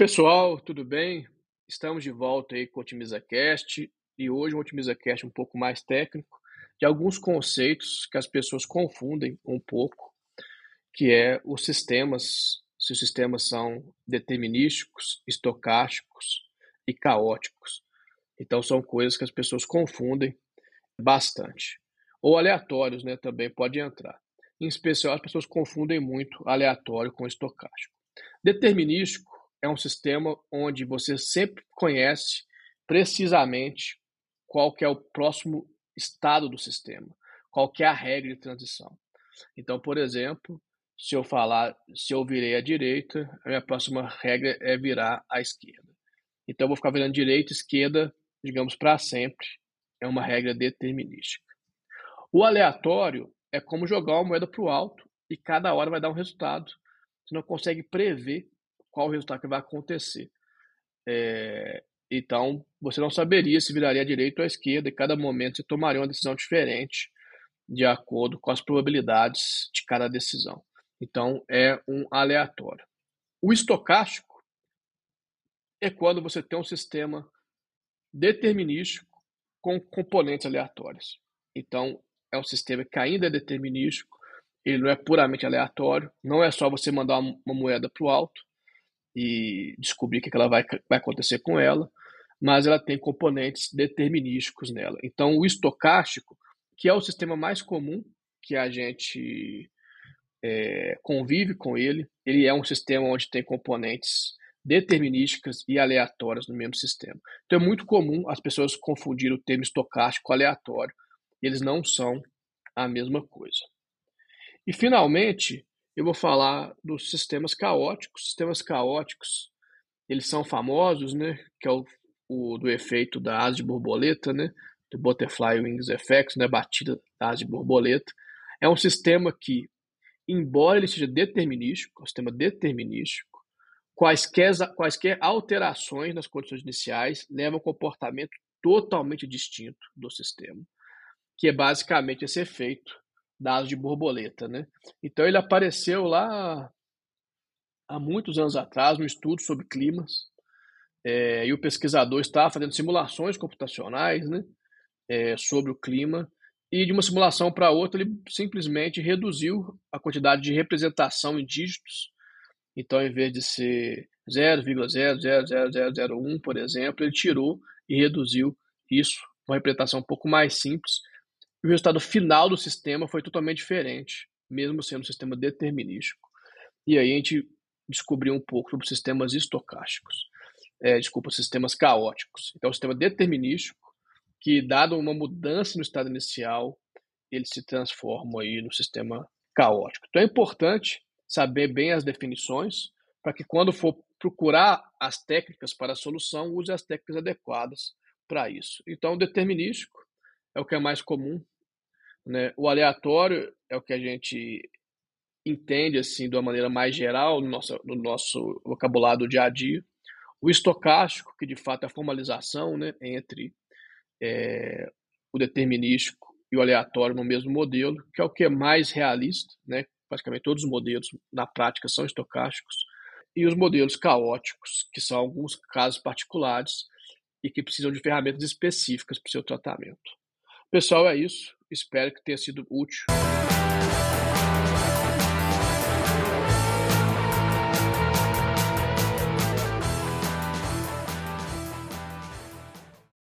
Pessoal, tudo bem? Estamos de volta aí com o OtimizaCast e hoje um OtimizaCast um pouco mais técnico de alguns conceitos que as pessoas confundem um pouco, que é os sistemas, se os sistemas são determinísticos, estocásticos e caóticos. Então são coisas que as pessoas confundem bastante. Ou aleatórios, né, também pode entrar. Em especial as pessoas confundem muito aleatório com estocástico. Determinístico é um sistema onde você sempre conhece precisamente qual é o próximo estado do sistema, qual é a regra de transição. Então, por exemplo, se eu falar, se eu virei à direita, a minha próxima regra é virar à esquerda. Então, eu vou ficar virando direita, esquerda, digamos, para sempre. É uma regra determinística. O aleatório é como jogar uma moeda para o alto e cada hora vai dar um resultado. Você não consegue prever qual o resultado que vai acontecer. É, então, você não saberia se viraria à direita ou à esquerda, e cada momento você tomaria uma decisão diferente de acordo com as probabilidades de cada decisão. Então, é um aleatório. O estocástico é quando você tem um sistema determinístico com componentes aleatórios. Então, é um sistema que ainda é determinístico, ele não é puramente aleatório, não é só você mandar uma moeda para o alto, e descobrir o que ela vai, vai acontecer com ela, mas ela tem componentes determinísticos nela. Então, o estocástico, que é o sistema mais comum que a gente é, convive com ele, ele é um sistema onde tem componentes determinísticas e aleatórias no mesmo sistema. Então é muito comum as pessoas confundirem o termo estocástico com aleatório. Eles não são a mesma coisa. E finalmente, eu vou falar dos sistemas caóticos. Sistemas caóticos, eles são famosos, né? Que é o, o do efeito da asa de borboleta, né? Do Butterfly Wings Effect, né? Batida da asa de borboleta. É um sistema que, embora ele seja determinístico, é um sistema determinístico, quaisquer, quaisquer alterações nas condições iniciais levam a um comportamento totalmente distinto do sistema, que é basicamente esse efeito dados de borboleta, né? Então ele apareceu lá há muitos anos atrás no estudo sobre climas é, e o pesquisador estava fazendo simulações computacionais, né, é, sobre o clima e de uma simulação para outra ele simplesmente reduziu a quantidade de representação em dígitos. Então, em vez de ser 0,00001, por exemplo, ele tirou e reduziu isso, uma representação um pouco mais simples, o resultado final do sistema foi totalmente diferente, mesmo sendo um sistema determinístico. E aí a gente descobriu um pouco sobre sistemas estocásticos, é, desculpa, sistemas caóticos. Então, o sistema determinístico, que dado uma mudança no estado inicial, ele se transforma aí no sistema caótico. Então é importante saber bem as definições para que quando for procurar as técnicas para a solução, use as técnicas adequadas para isso. Então, determinístico é o que é mais comum. Né? O aleatório é o que a gente entende assim de uma maneira mais geral no nosso, no nosso vocabulário do dia a dia. O estocástico, que de fato é a formalização né, entre é, o determinístico e o aleatório no mesmo modelo, que é o que é mais realista, né? praticamente todos os modelos na prática são estocásticos, e os modelos caóticos, que são alguns casos particulares e que precisam de ferramentas específicas para o seu tratamento. Pessoal, é isso. Espero que tenha sido útil.